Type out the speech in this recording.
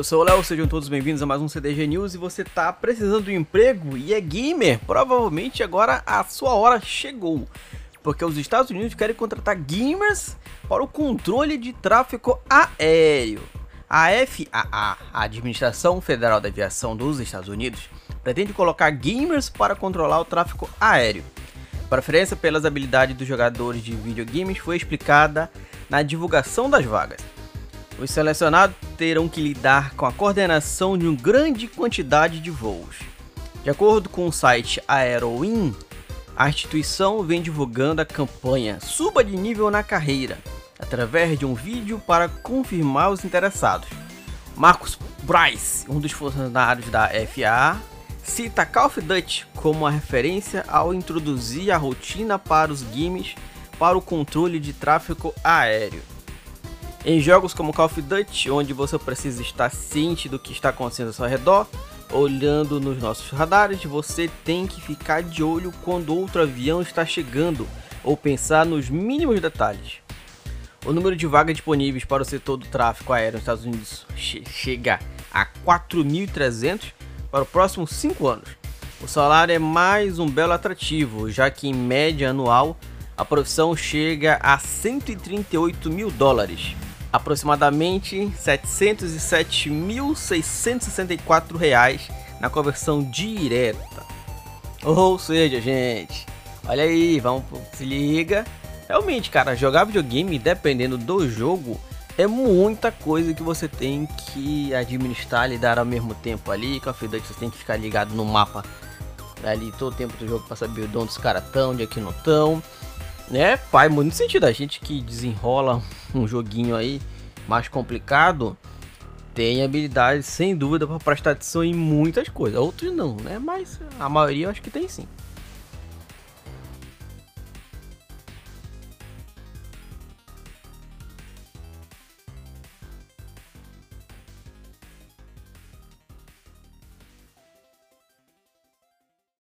eu sou o Léo, sejam todos bem-vindos a mais um CDG News e você tá precisando de um emprego e é gamer, provavelmente agora a sua hora chegou. Porque os Estados Unidos querem contratar gamers para o controle de tráfego aéreo. A FAA, a Administração Federal da Aviação dos Estados Unidos, pretende colocar gamers para controlar o tráfego aéreo. A preferência pelas habilidades dos jogadores de videogames foi explicada na divulgação das vagas. Os selecionados terão que lidar com a coordenação de uma grande quantidade de voos. De acordo com o site AeroWin, a instituição vem divulgando a campanha Suba de nível na carreira, através de um vídeo para confirmar os interessados. Marcos Bryce, um dos funcionários da FAA, cita Call of Duty como uma referência ao introduzir a rotina para os games para o controle de tráfego aéreo. Em jogos como Call of Duty, onde você precisa estar ciente do que está acontecendo ao seu redor, olhando nos nossos radares, você tem que ficar de olho quando outro avião está chegando ou pensar nos mínimos detalhes. O número de vagas disponíveis para o setor do tráfego aéreo nos Estados Unidos che chega a 4.300 para os próximos 5 anos. O salário é mais um belo atrativo, já que em média anual a profissão chega a 138 mil dólares aproximadamente 707.664 reais na conversão direta. Ou seja, gente, olha aí, vamos se liga. Realmente, cara, jogar videogame, dependendo do jogo, é muita coisa que você tem que administrar lidar ao mesmo tempo ali. Com a Duty você tem que ficar ligado no mapa ali todo o tempo do jogo para saber onde os caras estão, onde é que não estão né? Faz muito sentido. A gente que desenrola um joguinho aí mais complicado tem habilidade, sem dúvida, para prestar atenção em muitas coisas. Outros não, né? Mas a maioria eu acho que tem sim.